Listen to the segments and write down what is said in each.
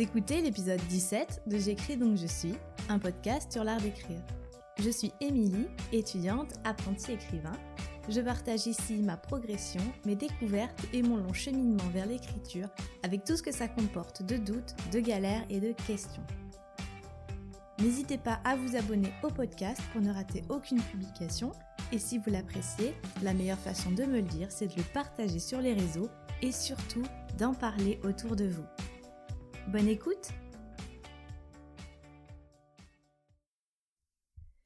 Écoutez l'épisode 17 de J'écris donc je suis, un podcast sur l'art d'écrire. Je suis Émilie, étudiante, apprentie écrivain. Je partage ici ma progression, mes découvertes et mon long cheminement vers l'écriture, avec tout ce que ça comporte de doutes, de galères et de questions. N'hésitez pas à vous abonner au podcast pour ne rater aucune publication. Et si vous l'appréciez, la meilleure façon de me le dire, c'est de le partager sur les réseaux et surtout d'en parler autour de vous. Bonne écoute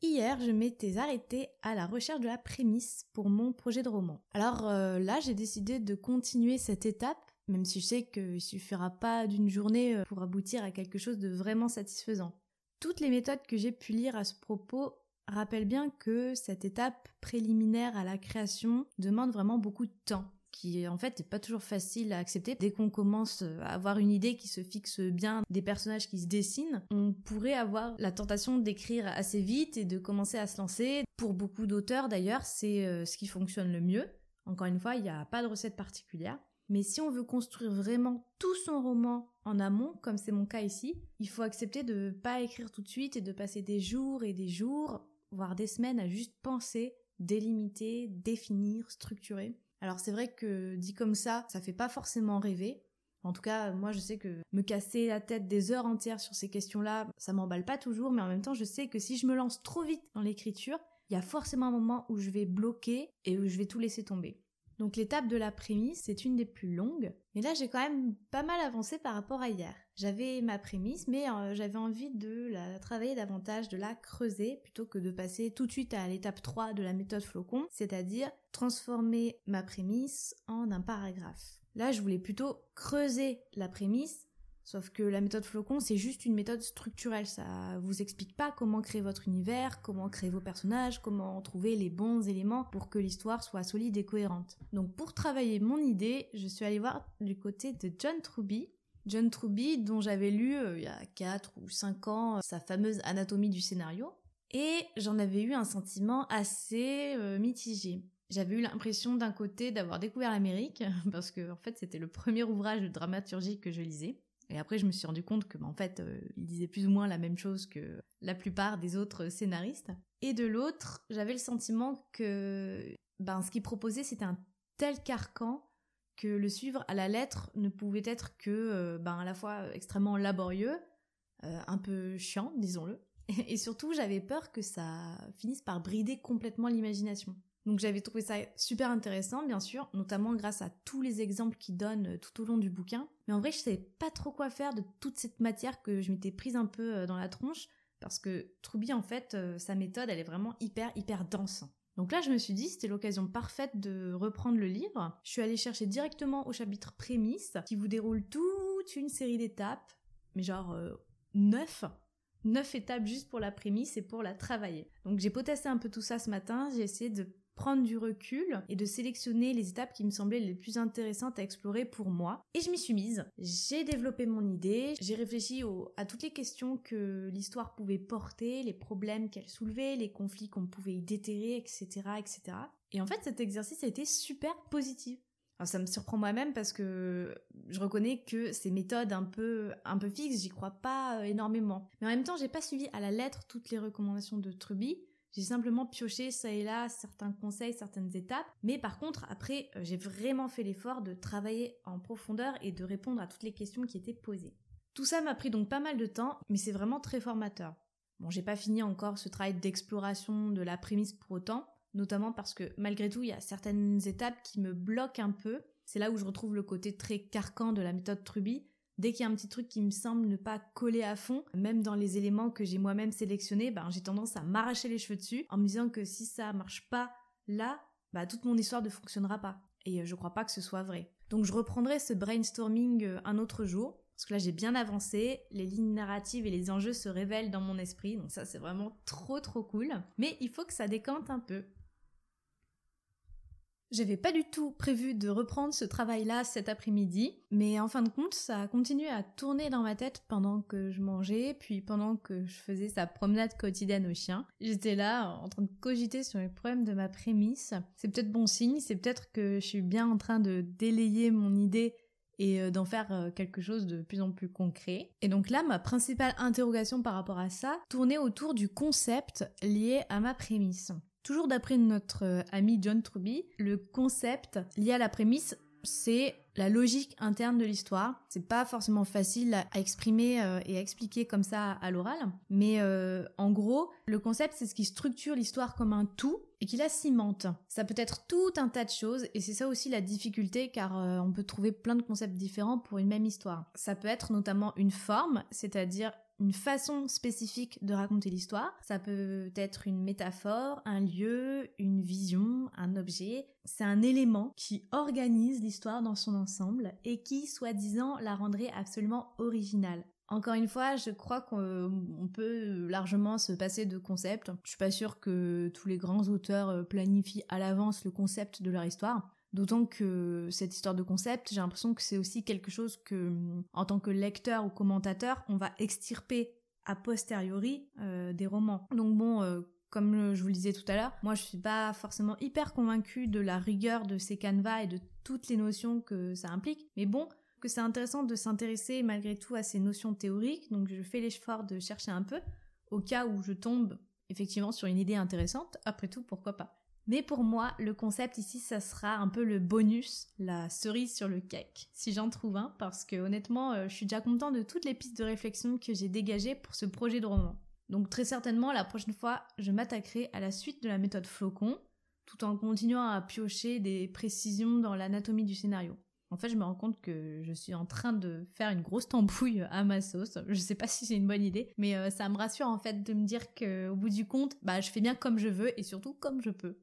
Hier, je m'étais arrêtée à la recherche de la prémisse pour mon projet de roman. Alors euh, là, j'ai décidé de continuer cette étape, même si je sais qu'il suffira pas d'une journée euh, pour aboutir à quelque chose de vraiment satisfaisant. Toutes les méthodes que j'ai pu lire à ce propos rappellent bien que cette étape préliminaire à la création demande vraiment beaucoup de temps qui en fait n'est pas toujours facile à accepter. Dès qu'on commence à avoir une idée qui se fixe bien, des personnages qui se dessinent, on pourrait avoir la tentation d'écrire assez vite et de commencer à se lancer. Pour beaucoup d'auteurs d'ailleurs, c'est euh, ce qui fonctionne le mieux. Encore une fois, il n'y a pas de recette particulière. Mais si on veut construire vraiment tout son roman en amont, comme c'est mon cas ici, il faut accepter de ne pas écrire tout de suite et de passer des jours et des jours, voire des semaines à juste penser, délimiter, définir, structurer. Alors c'est vrai que dit comme ça, ça fait pas forcément rêver. En tout cas, moi je sais que me casser la tête des heures entières sur ces questions-là, ça m'emballe pas toujours, mais en même temps je sais que si je me lance trop vite dans l'écriture, il y a forcément un moment où je vais bloquer et où je vais tout laisser tomber. Donc l'étape de la prémisse, c'est une des plus longues, mais là j'ai quand même pas mal avancé par rapport à hier. J'avais ma prémisse, mais euh, j'avais envie de la travailler davantage, de la creuser, plutôt que de passer tout de suite à l'étape 3 de la méthode flocon, c'est-à-dire transformer ma prémisse en un paragraphe. Là je voulais plutôt creuser la prémisse Sauf que la méthode flocon, c'est juste une méthode structurelle. Ça vous explique pas comment créer votre univers, comment créer vos personnages, comment trouver les bons éléments pour que l'histoire soit solide et cohérente. Donc pour travailler mon idée, je suis allée voir du côté de John Truby. John Truby, dont j'avais lu euh, il y a 4 ou 5 ans sa fameuse anatomie du scénario. Et j'en avais eu un sentiment assez euh, mitigé. J'avais eu l'impression d'un côté d'avoir découvert l'Amérique, parce que en fait c'était le premier ouvrage de dramaturgie que je lisais. Et après, je me suis rendu compte que, bah, en fait, euh, il disait plus ou moins la même chose que la plupart des autres scénaristes. Et de l'autre, j'avais le sentiment que, ben, ce qu'il proposait, c'était un tel carcan que le suivre à la lettre ne pouvait être que, euh, ben, à la fois extrêmement laborieux, euh, un peu chiant, disons-le. Et surtout, j'avais peur que ça finisse par brider complètement l'imagination. Donc j'avais trouvé ça super intéressant, bien sûr, notamment grâce à tous les exemples qu'il donne euh, tout au long du bouquin. Mais en vrai, je savais pas trop quoi faire de toute cette matière que je m'étais prise un peu euh, dans la tronche, parce que Troubi, en fait, euh, sa méthode, elle est vraiment hyper, hyper dense. Donc là, je me suis dit, c'était l'occasion parfaite de reprendre le livre. Je suis allée chercher directement au chapitre prémisse, qui vous déroule toute une série d'étapes, mais genre neuf 9 étapes juste pour la prémisse et pour la travailler. Donc j'ai potassé un peu tout ça ce matin, j'ai essayé de prendre du recul et de sélectionner les étapes qui me semblaient les plus intéressantes à explorer pour moi. Et je m'y suis mise. J'ai développé mon idée, j'ai réfléchi à toutes les questions que l'histoire pouvait porter, les problèmes qu'elle soulevait, les conflits qu'on pouvait y déterrer, etc., etc. Et en fait, cet exercice a été super positif. Alors ça me surprend moi-même parce que je reconnais que ces méthodes un peu un peu fixes, j'y crois pas énormément. Mais en même temps, j'ai pas suivi à la lettre toutes les recommandations de Truby. J'ai simplement pioché ça et là certains conseils, certaines étapes. Mais par contre, après, euh, j'ai vraiment fait l'effort de travailler en profondeur et de répondre à toutes les questions qui étaient posées. Tout ça m'a pris donc pas mal de temps, mais c'est vraiment très formateur. Bon, j'ai pas fini encore ce travail d'exploration de la prémisse pour autant, notamment parce que malgré tout, il y a certaines étapes qui me bloquent un peu. C'est là où je retrouve le côté très carcan de la méthode Truby, Dès qu'il y a un petit truc qui me semble ne pas coller à fond, même dans les éléments que j'ai moi-même sélectionnés, ben, j'ai tendance à m'arracher les cheveux dessus en me disant que si ça marche pas là, bah, toute mon histoire ne fonctionnera pas. Et euh, je crois pas que ce soit vrai. Donc je reprendrai ce brainstorming euh, un autre jour. Parce que là j'ai bien avancé, les lignes narratives et les enjeux se révèlent dans mon esprit, donc ça c'est vraiment trop trop cool. Mais il faut que ça décante un peu. J'avais pas du tout prévu de reprendre ce travail-là cet après-midi, mais en fin de compte, ça a continué à tourner dans ma tête pendant que je mangeais, puis pendant que je faisais sa promenade quotidienne au chien. J'étais là en train de cogiter sur les problèmes de ma prémisse. C'est peut-être bon signe, c'est peut-être que je suis bien en train de délayer mon idée et euh, d'en faire euh, quelque chose de plus en plus concret. Et donc là, ma principale interrogation par rapport à ça tournait autour du concept lié à ma prémisse. Toujours d'après notre euh, ami John Truby, le concept lié à la prémisse, c'est la logique interne de l'histoire. C'est pas forcément facile à exprimer et à expliquer comme ça à l'oral, mais en gros, le concept c'est ce qui structure l'histoire comme un tout et qui la cimente. Ça peut être tout un tas de choses et c'est ça aussi la difficulté car euh, on peut trouver plein de concepts différents pour une même histoire. Ça peut être notamment une forme, c'est-à-dire une façon spécifique de raconter l'histoire. Ça peut être une métaphore, un lieu, une vision, un objet. C'est un élément qui organise l'histoire dans son ensemble et qui, soi-disant, la rendrait absolument originale. Encore une fois, je crois qu'on peut largement se passer de concept. Je suis pas sûre que tous les grands auteurs euh, planifient à l'avance le concept de leur histoire. D'autant que cette histoire de concept, j'ai l'impression que c'est aussi quelque chose que, en tant que lecteur ou commentateur, on va extirper a posteriori euh, des romans. Donc bon, euh, comme je vous le disais tout à l'heure, moi je suis pas forcément hyper convaincue de la rigueur de ces canevas et de toutes les notions que ça implique. Mais bon, que c'est intéressant de s'intéresser malgré tout à ces notions théoriques, donc je fais l'effort de chercher un peu, au cas où je tombe effectivement sur une idée intéressante, après tout, pourquoi pas? Mais pour moi, le concept ici, ça sera un peu le bonus, la cerise sur le cake, si j'en trouve un, parce que honnêtement, euh, je suis déjà content de toutes les pistes de réflexion que j'ai dégagées pour ce projet de roman. Donc très certainement, la prochaine fois, je m'attaquerai à la suite de la méthode flocon, tout en continuant à piocher des précisions dans l'anatomie du scénario. En fait, je me rends compte que je suis en train de faire une grosse tambouille à ma sauce. Je sais pas si c'est une bonne idée, mais euh, ça me rassure en fait de me dire qu'au bout du compte, bah, je fais bien comme je veux et surtout comme je peux.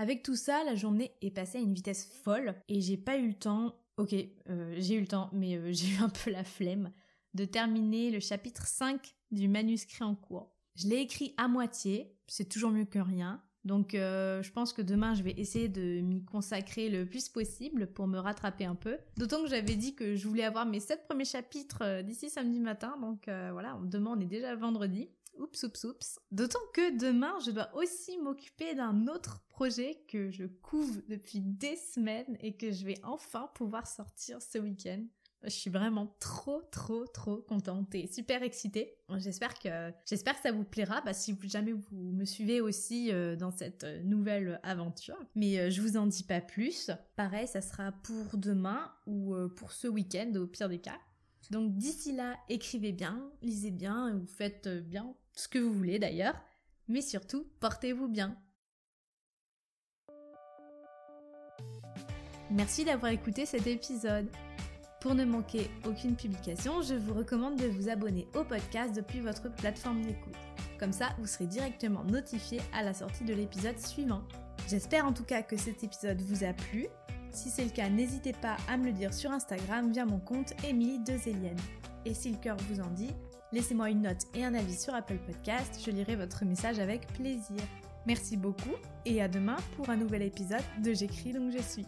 Avec tout ça, la journée est passée à une vitesse folle et j'ai pas eu le temps. Ok, euh, j'ai eu le temps, mais euh, j'ai eu un peu la flemme de terminer le chapitre 5 du manuscrit en cours. Je l'ai écrit à moitié, c'est toujours mieux que rien. Donc euh, je pense que demain je vais essayer de m'y consacrer le plus possible pour me rattraper un peu. D'autant que j'avais dit que je voulais avoir mes sept premiers chapitres d'ici samedi matin, donc voilà, demain on est déjà vendredi. Oups, oups, oups. D'autant que demain, je dois aussi m'occuper d'un autre projet que je couve depuis des semaines et que je vais enfin pouvoir sortir ce week-end. Je suis vraiment trop, trop, trop contente et super excitée. J'espère que, ça vous plaira, bah, si jamais vous me suivez aussi euh, dans cette euh, nouvelle aventure. Mais euh, je vous en dis pas plus. Pareil, ça sera pour demain ou pour ce week-end au pire des cas. Donc d'ici là, écrivez bien, lisez bien, vous faites bien ce que vous voulez d'ailleurs. Mais surtout, portez-vous bien. Merci d'avoir écouté cet épisode. Pour ne manquer aucune publication, je vous recommande de vous abonner au podcast depuis votre plateforme d'écoute. Comme ça, vous serez directement notifié à la sortie de l'épisode suivant. J'espère en tout cas que cet épisode vous a plu. Si c'est le cas, n'hésitez pas à me le dire sur Instagram via mon compte Émilie Dezelienne. Et si le cœur vous en dit, laissez-moi une note et un avis sur Apple Podcast, je lirai votre message avec plaisir. Merci beaucoup et à demain pour un nouvel épisode de J'écris donc je suis.